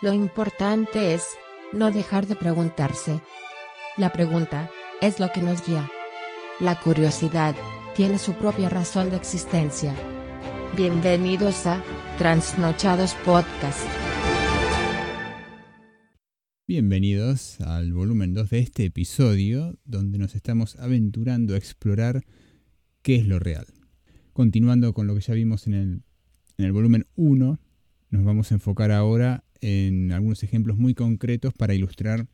Lo importante es no dejar de preguntarse. La pregunta es lo que nos guía. La curiosidad tiene su propia razón de existencia. Bienvenidos a Transnochados Podcast. Bienvenidos al volumen 2 de este episodio donde nos estamos aventurando a explorar qué es lo real. Continuando con lo que ya vimos en el, en el volumen 1, nos vamos a enfocar ahora en algunos ejemplos muy concretos para ilustrar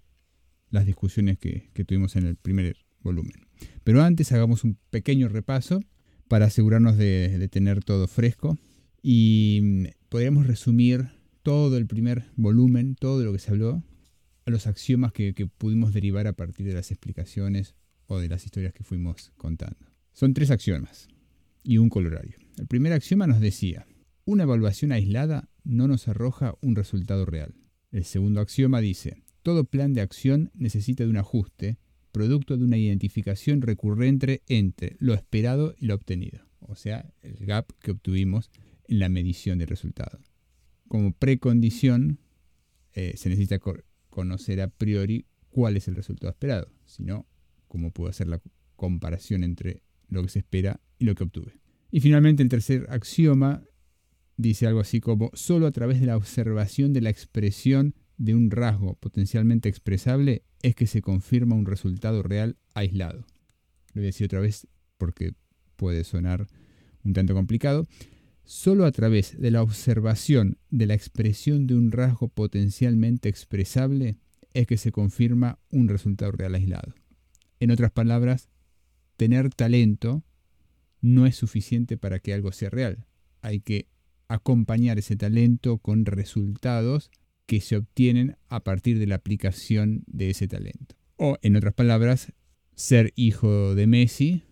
las discusiones que, tuvimos en el primer volumen. Pero antes hagamos un pequeño repaso para asegurarnos de, tener todo fresco y mm, podríamos resumir todo el primer volumen, todo lo que se habló, a los axiomas que, que pudimos derivar a partir de las explicaciones o de las historias que fuimos contando. Son tres axiomas y un colorario. El primer axioma nos decía, una evaluación aislada no nos arroja un resultado real. El segundo axioma dice, todo plan de acción necesita de un ajuste, producto de una identificación recurrente entre lo esperado y lo obtenido, o sea, el gap que obtuvimos en la medición del resultado. Como precondición, eh, se necesita conocer a priori cuál es el resultado esperado, sino cómo puedo hacer la comparación entre lo que se espera y lo que obtuve. Y finalmente el tercer axioma dice algo así como, solo a través de la observación de la expresión de un rasgo potencialmente expresable es que se confirma un resultado real aislado. Lo voy a decir otra vez porque puede sonar un tanto complicado. Solo a través de la observación de la expresión de un rasgo potencialmente expresable es que se confirma un resultado real aislado. En otras palabras, tener talento no es suficiente para que algo sea real. Hay que acompañar ese talento con resultados que se obtienen a partir de la aplicación de ese talento. O, en otras palabras, ser hijo de Messi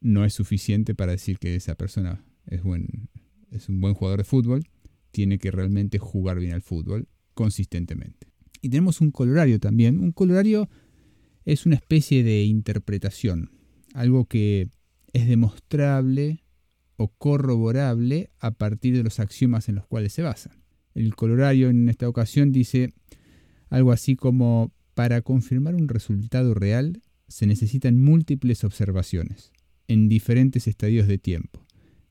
no es suficiente para decir que esa persona es, buen, es un buen jugador de fútbol. Tiene que realmente jugar bien al fútbol consistentemente. Y tenemos un colorario también. Un colorario es una especie de interpretación, algo que es demostrable o corroborable a partir de los axiomas en los cuales se basa. El colorario en esta ocasión dice algo así como, para confirmar un resultado real se necesitan múltiples observaciones, en diferentes estadios de tiempo,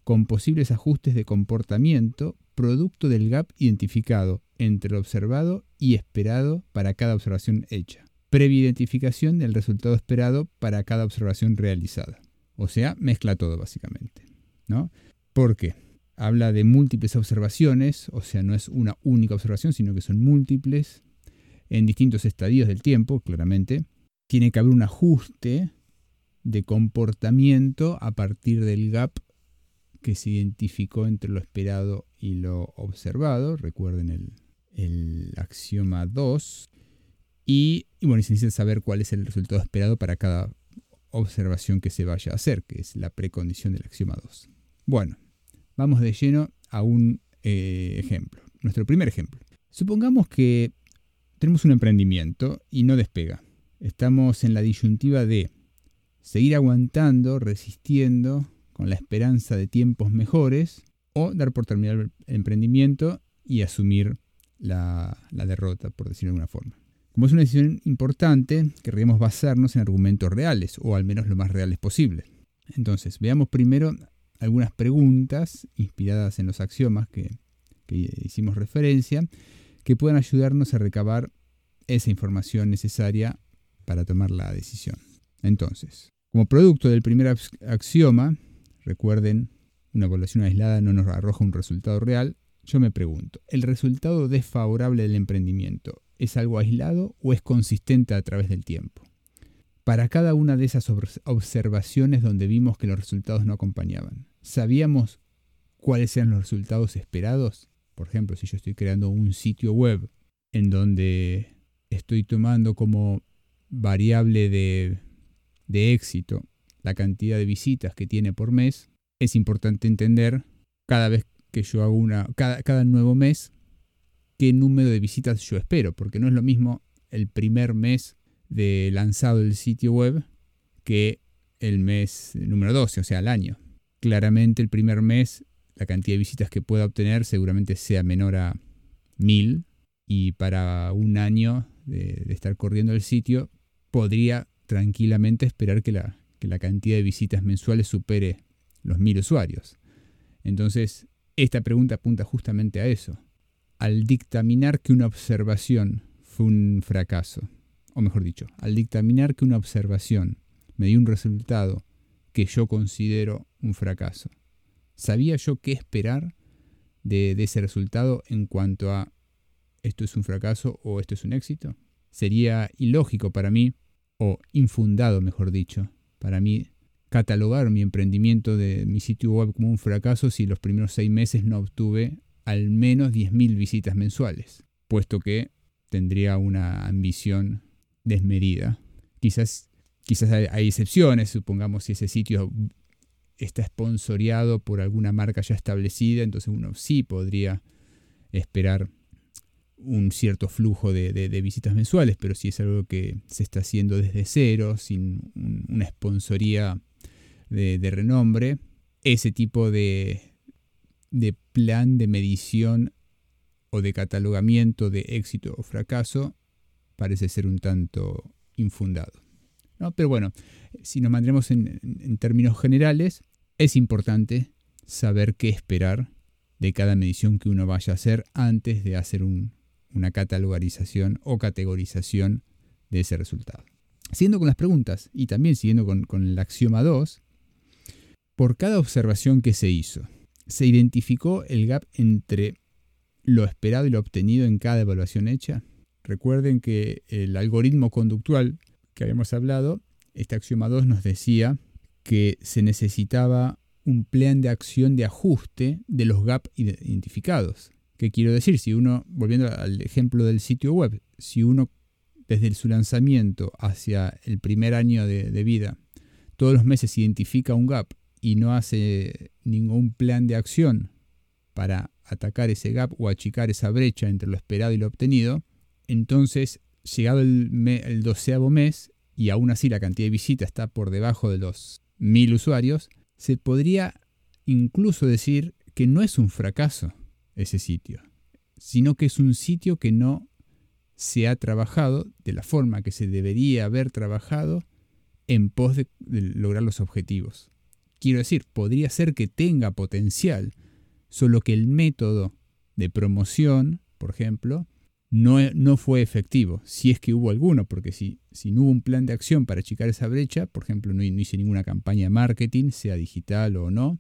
con posibles ajustes de comportamiento producto del gap identificado entre lo observado y esperado para cada observación hecha, previa identificación del resultado esperado para cada observación realizada. O sea, mezcla todo básicamente. ¿No? Porque habla de múltiples observaciones, o sea, no es una única observación, sino que son múltiples en distintos estadios del tiempo, claramente. Tiene que haber un ajuste de comportamiento a partir del gap que se identificó entre lo esperado y lo observado. Recuerden el, el axioma 2. Y, y, bueno, se necesita saber cuál es el resultado esperado para cada observación que se vaya a hacer, que es la precondición del axioma 2. Bueno, vamos de lleno a un eh, ejemplo. Nuestro primer ejemplo. Supongamos que tenemos un emprendimiento y no despega. Estamos en la disyuntiva de seguir aguantando, resistiendo, con la esperanza de tiempos mejores, o dar por terminar el emprendimiento y asumir la, la derrota, por decirlo de alguna forma. Como es una decisión importante, querríamos basarnos en argumentos reales, o al menos lo más reales posible. Entonces, veamos primero algunas preguntas inspiradas en los axiomas que, hicimos referencia, que puedan ayudarnos a recabar esa información necesaria para tomar la decisión. Entonces, como producto del primer axioma, recuerden, una evaluación aislada no nos arroja un resultado real, yo me pregunto, ¿el resultado desfavorable del emprendimiento es algo aislado o es consistente a través del tiempo? Para cada una de esas observaciones donde vimos que los resultados no acompañaban, ¿sabíamos cuáles eran los resultados esperados? Por ejemplo, si yo estoy creando un sitio web en donde estoy tomando como variable de, éxito la cantidad de visitas que tiene por mes, es importante entender cada vez que yo hago una, cada, cada nuevo mes, qué número de visitas yo espero, porque no es lo mismo el primer mes de lanzado el sitio web que el mes número 12, o sea, el año. Claramente el primer mes la cantidad de visitas que pueda obtener seguramente sea menor a 1000 y para un año de, estar corriendo el sitio, podría tranquilamente esperar que la, que la cantidad de visitas mensuales supere los mil usuarios. Entonces, esta pregunta apunta justamente a eso. Al dictaminar que una observación fue un fracaso, o mejor dicho, al dictaminar que una observación me dio un resultado que yo considero un fracaso, ¿sabía yo qué esperar de, de ese resultado en cuanto a esto es un fracaso o esto es un éxito? Sería ilógico para mí, o infundado mejor dicho, para mí catalogar mi emprendimiento de mi sitio web como un fracaso si los primeros seis meses no obtuve al menos 10.000 visitas mensuales, puesto que tendría una ambición desmedida. Quizás, quizás hay, excepciones, supongamos si ese sitio está esponsoreado por alguna marca ya establecida, entonces uno sí podría esperar un cierto flujo de, visitas mensuales, pero si es algo que se está haciendo desde cero, sin una sponsoría de, renombre, ese tipo de plan de medición o de catalogamiento de éxito o fracaso parece ser un tanto infundado. ¿No? Pero bueno, si nos mantenemos en, términos generales, es importante saber qué esperar de cada medición que uno vaya a hacer antes de hacer un, una catalogarización o categorización de ese resultado. Siguiendo con las preguntas y también siguiendo con, con el axioma 2, por cada observación que se hizo, se identificó el gap entre lo esperado y lo obtenido en cada evaluación hecha. Recuerden que el algoritmo conductual que habíamos hablado, este axioma 2 nos decía que se necesitaba un plan de acción de ajuste de los gaps identificados. ¿Qué quiero decir? Si uno, volviendo al ejemplo del sitio web, si uno desde su lanzamiento hacia el primer año de, vida, todos los meses identifica un gap y no hace ningún plan de acción para atacar ese gap o achicar esa brecha entre lo esperado y lo obtenido, entonces, llegado el, doceavo mes y aún así la cantidad de visitas está por debajo de los mil usuarios, se podría incluso decir que no es un fracaso, ese sitio, sino que es un sitio que no se ha trabajado de la forma que se debería haber trabajado en pos de, lograr los objetivos. Quiero decir, podría ser que tenga potencial, solo que el método de promoción, por ejemplo, no, no, fue efectivo, si es que hubo alguno, porque si, si no hubo un plan de acción para achicar esa brecha, por ejemplo, no, hice ninguna campaña de marketing, sea digital o no,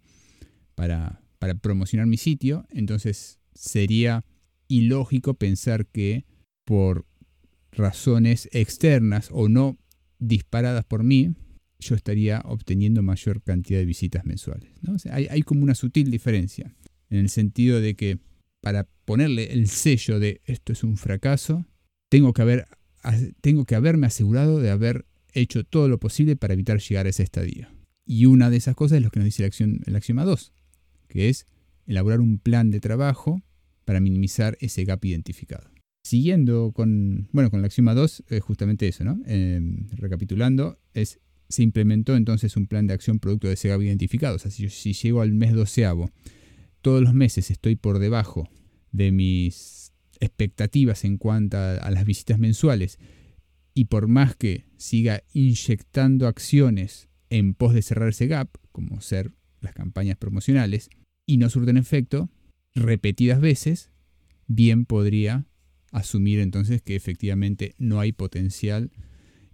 para, para promocionar mi sitio, entonces sería ilógico pensar que por razones externas o no disparadas por mí, yo estaría obteniendo mayor cantidad de visitas mensuales. hay, hay, como una sutil diferencia, en el sentido de que para ponerle el sello de esto es un fracaso, tengo que, haber, tengo que haberme asegurado de haber hecho todo lo posible para evitar llegar a ese estadio. Y una de esas cosas es lo que nos dice la acción, el axioma 2, que es elaborar un plan de trabajo para minimizar ese gap identificado. Siguiendo con, bueno, con la axioma 2, es justamente eso, ¿no? Em, recapitulando, es, se implementó entonces un plan de acción producto de ese gap identificado. O sea, si, si llego al mes doceavo, todos los meses estoy por debajo de mis expectativas en cuanto a las visitas mensuales, y por más que siga inyectando acciones en pos de cerrar ese gap, como ser las campañas promocionales, y no surten efecto repetidas veces, bien podría asumir entonces que efectivamente no hay potencial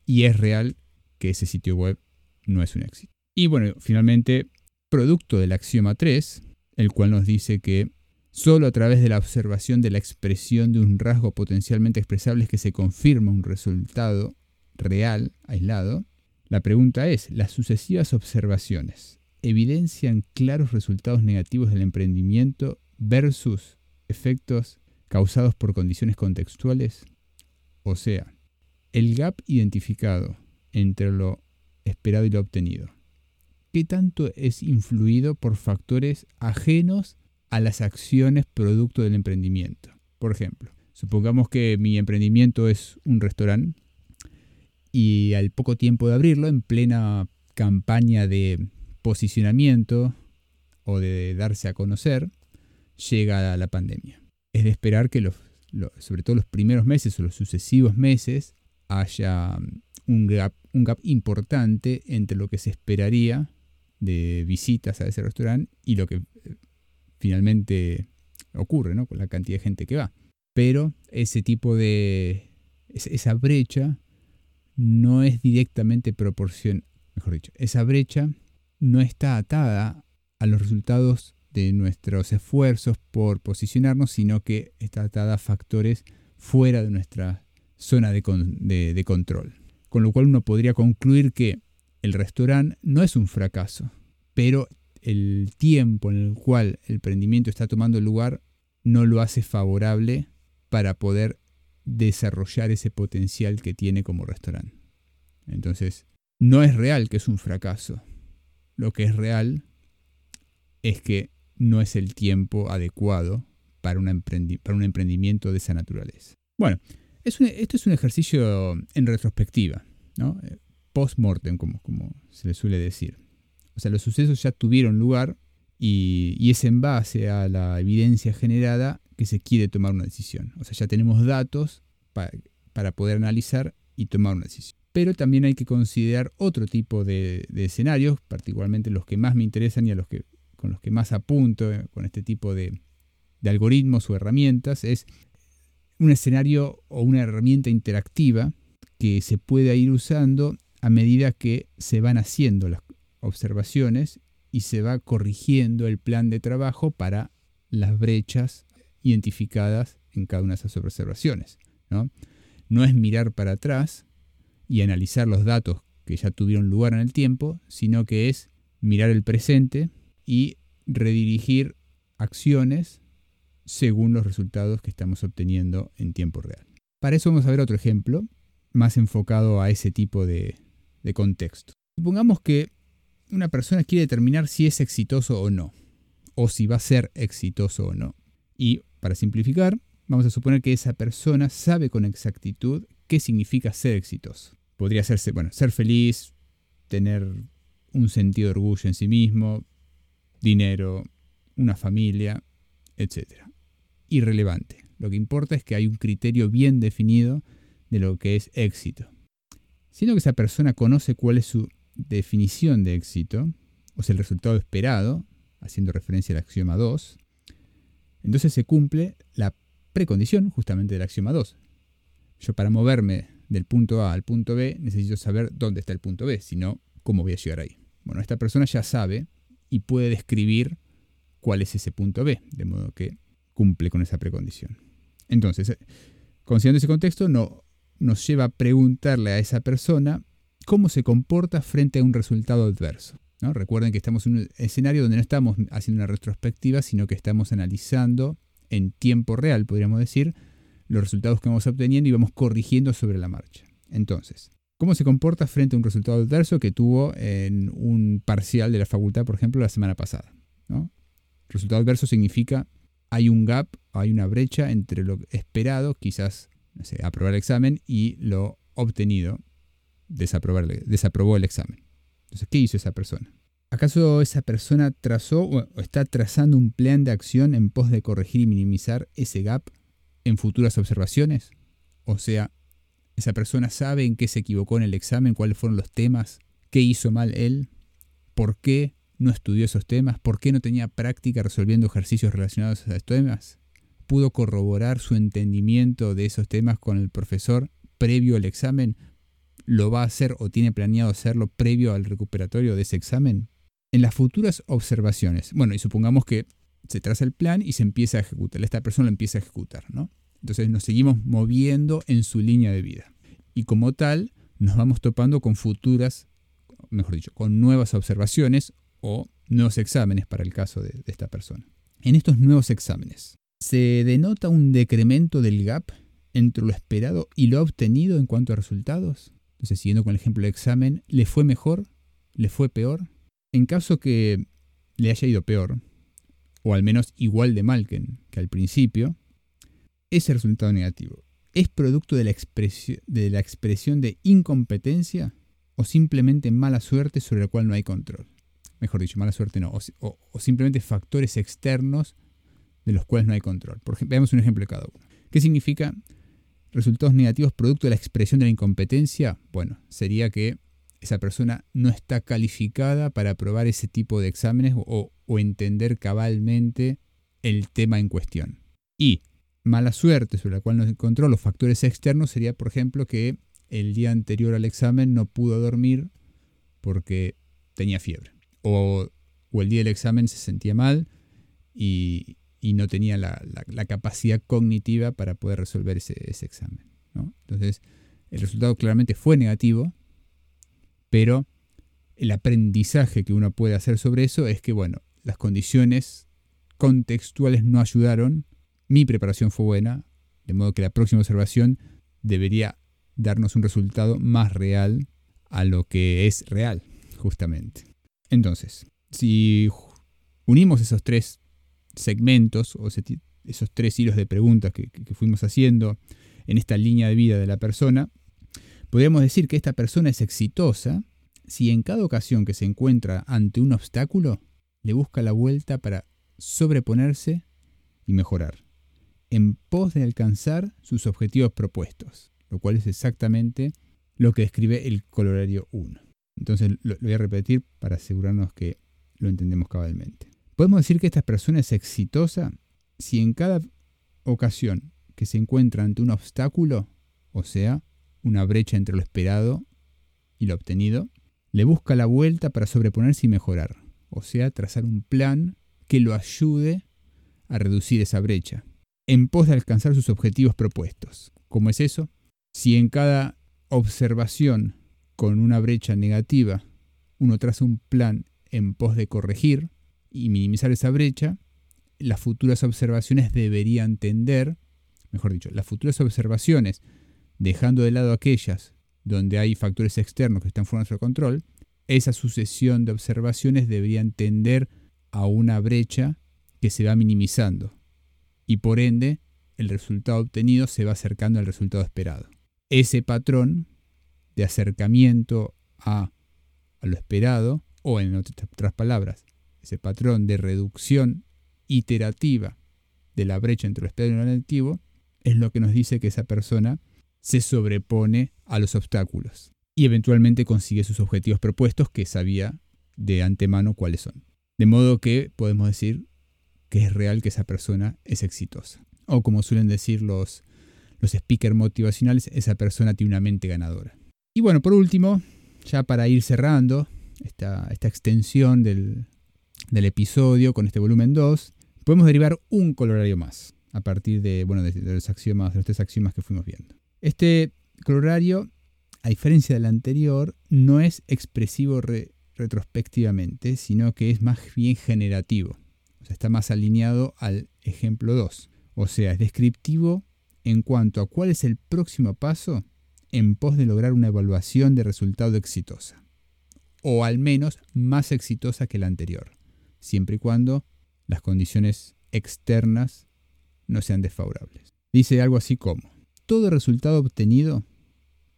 y es real que ese sitio web no es un éxito. Y bueno, finalmente, producto del axioma 3, el cual nos dice que solo a través de la observación de la expresión de un rasgo potencialmente expresable es que se confirma un resultado real, aislado, la pregunta es, las sucesivas observaciones evidencian claros resultados negativos del emprendimiento versus efectos causados por condiciones contextuales? O sea, el gap identificado entre lo esperado y lo obtenido. ¿Qué tanto es influido por factores ajenos a las acciones producto del emprendimiento? Por ejemplo, supongamos que mi emprendimiento es un restaurante y al poco tiempo de abrirlo, en plena campaña de posicionamiento o de darse a conocer, llega la pandemia. Es de esperar que sobre todo los primeros meses o los sucesivos meses, haya gap, un gap importante entre lo que se esperaría de visitas a ese restaurante y lo que eh, finalmente ocurre, ¿no? Con la cantidad de gente que va. Pero ese tipo de... esa brecha no es directamente proporcional, mejor dicho, esa brecha no está atada a los resultados de nuestros esfuerzos por posicionarnos, sino que está atada a factores fuera de nuestra zona de, de control. Con lo cual uno podría concluir que el restaurante no es un fracaso, pero el tiempo en el cual el emprendimiento está tomando lugar no lo hace favorable para poder desarrollar ese potencial que tiene como restaurante. Entonces, no es real que es un fracaso. Lo que es real es que no es el tiempo adecuado para, un emprendimiento de esa naturaleza. Bueno, esto es un ejercicio en retrospectiva, ¿no? Post-mortem, como, se le suele decir. O sea, los sucesos ya tuvieron lugar y, es en base a la evidencia generada que se quiere tomar una decisión. O sea, ya tenemos datos para poder analizar y tomar una decisión. Pero también hay que considerar otro tipo de, escenarios, particularmente los que más me interesan y a los que, con los que más apunto eh, con este tipo de, algoritmos o herramientas, es un escenario o una herramienta interactiva que se puede ir usando a medida que se van haciendo las observaciones y se va corrigiendo el plan de trabajo para las brechas identificadas en cada una de esas observaciones. ¿no? es mirar para atrás y analizar los datos que ya tuvieron lugar en el tiempo, sino que es mirar el presente y redirigir acciones según los resultados que estamos obteniendo en tiempo real. Para eso vamos a ver otro ejemplo, más enfocado a ese tipo de, de contexto. Supongamos que una persona quiere determinar si es exitoso o no, o si va a ser exitoso o no. Y para simplificar, vamos a suponer que esa persona sabe con exactitud qué significa ser exitoso. Podría ser, bueno, ser feliz, tener un sentido de orgullo en sí mismo, dinero, una familia, etc. Irrelevante. Lo que importa es que hay un criterio bien definido de lo que es éxito. Siendo que esa persona conoce cuál es su definición de éxito, o sea, el resultado esperado, haciendo referencia al axioma 2, entonces se cumple la precondición justamente del axioma 2. Yo para moverme del punto A al punto B necesito saber dónde está el punto B, si no, ¿cómo voy a llegar ahí? Bueno, esta persona ya sabe y puede describir cuál es ese punto B, de modo que cumple con esa precondición. Entonces, eh, considerando ese contexto, no, nos lleva a preguntarle a esa persona cómo se comporta frente a un resultado adverso. ¿no? Recuerden que estamos en un escenario donde no estamos haciendo una retrospectiva, sino que estamos analizando en tiempo real, podríamos decir, los resultados que vamos obteniendo y vamos corrigiendo sobre la marcha. Entonces, ¿cómo se comporta frente a un resultado adverso que tuvo en un parcial de la facultad, por ejemplo, la semana pasada? Resultado adverso significa hay un gap, hay una brecha entre lo esperado, quizás aprobar el examen, y lo obtenido, desaprobó el examen. Entonces, ¿qué hizo esa persona? ¿Acaso esa persona trazó o está trazando un plan de acción en pos de corregir y minimizar ese gap en futuras observaciones? O sea, esa persona sabe en qué se equivocó en el examen, cuáles fueron los temas, qué hizo mal él, por qué no estudió esos temas, por qué no tenía práctica resolviendo ejercicios relacionados a esos temas. ¿Pudo corroborar su entendimiento de esos temas con el profesor previo al examen? ¿Lo va a hacer o tiene planeado hacerlo previo al recuperatorio de ese examen? En las futuras observaciones, bueno, y supongamos que se traza el plan y se empieza a ejecutar. Esta persona lo empieza a ejecutar, ¿no? Entonces nos seguimos moviendo en su línea de vida. Y como tal, nos vamos topando con futuras, mejor dicho, con nuevas observaciones o nuevos exámenes para el caso de, de esta persona. En estos nuevos exámenes, ¿se denota un decremento del gap entre lo esperado y lo obtenido en cuanto a resultados? Entonces, siguiendo con el ejemplo del examen, ¿le fue mejor? ¿Le fue peor? En caso que le haya ido peor, o al menos igual de mal que, al principio, ese resultado negativo es producto de de la expresión de incompetencia o simplemente mala suerte sobre la cual no hay control. Mejor dicho, mala suerte no, o, simplemente factores externos de los cuales no hay control. Por ejemplo, veamos un ejemplo de cada uno. ¿Qué significa resultados negativos producto de la expresión de la incompetencia? Bueno, sería que esa persona no está calificada para aprobar ese tipo de exámenes o, o entender cabalmente el tema en cuestión. Y mala suerte sobre la cual nos encontró los factores externos sería, por ejemplo, que el día anterior al examen no pudo dormir porque tenía fiebre. O, el día del examen se sentía mal y, no tenía la, capacidad cognitiva para poder resolver ese, examen. Entonces, el resultado claramente fue negativo, pero el aprendizaje que uno puede hacer sobre eso es que, bueno, las condiciones contextuales no ayudaron, mi preparación fue buena, de modo que la próxima observación debería darnos un resultado más real a lo que es real, justamente. Entonces, si unimos esos tres segmentos o esos tres hilos de preguntas que, fuimos haciendo en esta línea de vida de la persona, podríamos decir que esta persona es exitosa si en cada ocasión que se encuentra ante un obstáculo, le busca la vuelta para sobreponerse y mejorar, en pos de alcanzar sus objetivos propuestos lo cual es exactamente lo que describe el colorario 1. Entonces lo, voy a repetir para asegurarnos que lo entendemos cabalmente. Podemos decir que esta persona es exitosa si en cada ocasión que se encuentra ante un obstáculo, o sea, una brecha entre lo esperado y lo obtenido, le busca la vuelta para sobreponerse y mejorar, o sea, trazar un plan que lo ayude a reducir esa brecha, en pos de alcanzar sus objetivos propuestos. ¿Cómo es eso? Si en cada observación con una brecha negativa uno traza un plan en pos de corregir y minimizar esa brecha, las futuras observaciones deberían tender, mejor dicho, las futuras observaciones, dejando de lado aquellas donde hay factores externos que están fuera de nuestro control, esa sucesión de observaciones deberían tender a una brecha que se va minimizando. Y por ende el resultado obtenido se va acercando al resultado esperado. Ese patrón de acercamiento a, lo esperado, o en otras palabras, ese patrón de reducción iterativa de la brecha entre lo esperado y lo negativo, es lo que nos dice que esa persona se sobrepone a los obstáculos y eventualmente consigue sus objetivos propuestos que sabía de antemano cuáles son. De modo que podemos decir que es real que esa persona es exitosa. O como suelen decir los los speakers motivacionales, esa persona tiene una mente ganadora. Y bueno, por último, ya para ir cerrando esta, esta extensión del, episodio con este volumen 2, podemos derivar un colorario más a partir de, bueno, de, los axiomas, de los tres axiomas que fuimos viendo. Este colorario, a diferencia del anterior, no es expresivo retrospectivamente, sino que es más bien generativo. Está más alineado al ejemplo 2. O sea, es descriptivo en cuanto a cuál es el próximo paso en pos de lograr una evaluación de resultado exitosa, o al menos más exitosa que la anterior, siempre y cuando las condiciones externas no sean desfavorables. Dice algo así como, todo resultado obtenido,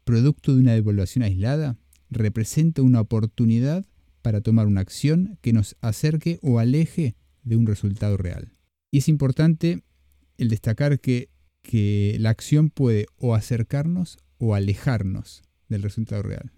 producto de una evaluación aislada, representa una oportunidad para tomar una acción que nos acerque o aleje de un resultado real. Y es importante el destacar que que la acción puede o acercarnos o alejarnos del resultado real.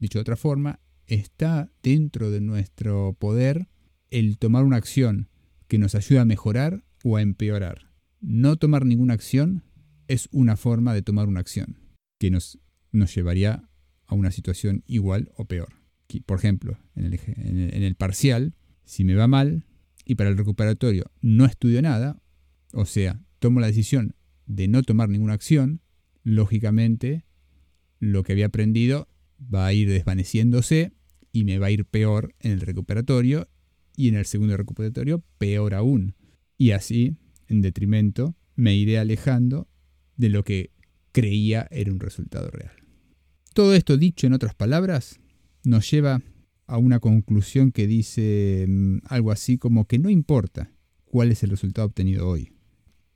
Dicho de otra forma, está dentro de nuestro poder el tomar una acción que nos ayude a mejorar o a empeorar. No tomar ninguna acción es una forma de tomar una acción que nos, nos llevaría a una situación igual o peor. Por ejemplo, en el, en el parcial, si me va mal y para el recuperatorio no estudio nada, o sea, tomo la decisión de no tomar ninguna acción, lógicamente lo que había aprendido va a ir desvaneciéndose y me va a ir peor en el recuperatorio y en el segundo recuperatorio peor aún. Y así, en detrimento, me iré alejando de lo que creía era un resultado real. Todo esto dicho en otras palabras nos lleva a una conclusión que dice mm, algo así como que no importa cuál es el resultado obtenido hoy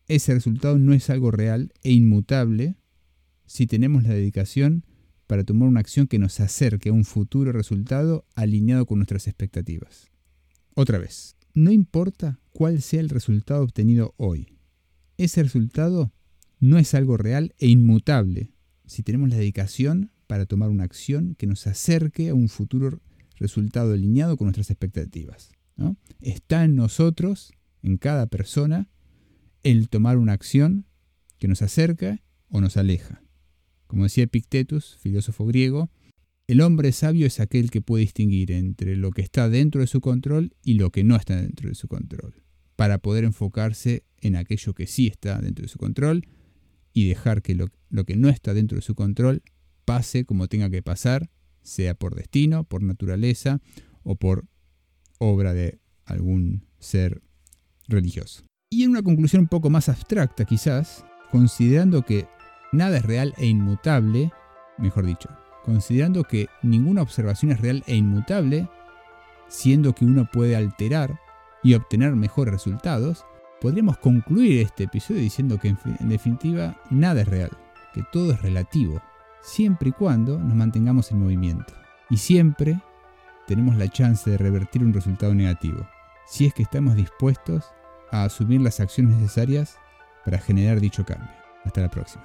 ese resultado no es algo real e inmutable si tenemos la dedicación para tomar una acción que nos acerque a un futuro resultado alineado con nuestras expectativas. Otra vez, no importa cuál sea el resultado obtenido hoy. Ese resultado no es algo real e inmutable si tenemos la dedicación para tomar una acción que nos acerque a un futuro resultado alineado con nuestras expectativas. Está en nosotros, en cada persona, el tomar una acción que nos acerca o nos aleja. Como decía Epictetus, filósofo griego, el hombre sabio es aquel que puede distinguir entre lo que está dentro de su control y lo que no está dentro de su control, para poder enfocarse en aquello que sí está dentro de su control y dejar que lo, que no está dentro de su control pase como tenga que pasar, sea por destino, por naturaleza o por obra de algún ser religioso. Y en una conclusión un poco más abstracta quizás, considerando que nada es real e inmutable, mejor dicho, considerando que ninguna observación es real e inmutable, siendo que uno puede alterar y obtener mejores resultados, podríamos concluir este episodio diciendo que en definitiva nada es real, que todo es relativo, siempre y cuando nos mantengamos en movimiento. Y siempre tenemos la chance de revertir un resultado negativo, si es que estamos dispuestos a asumir las acciones necesarias para generar dicho cambio. Hasta la próxima.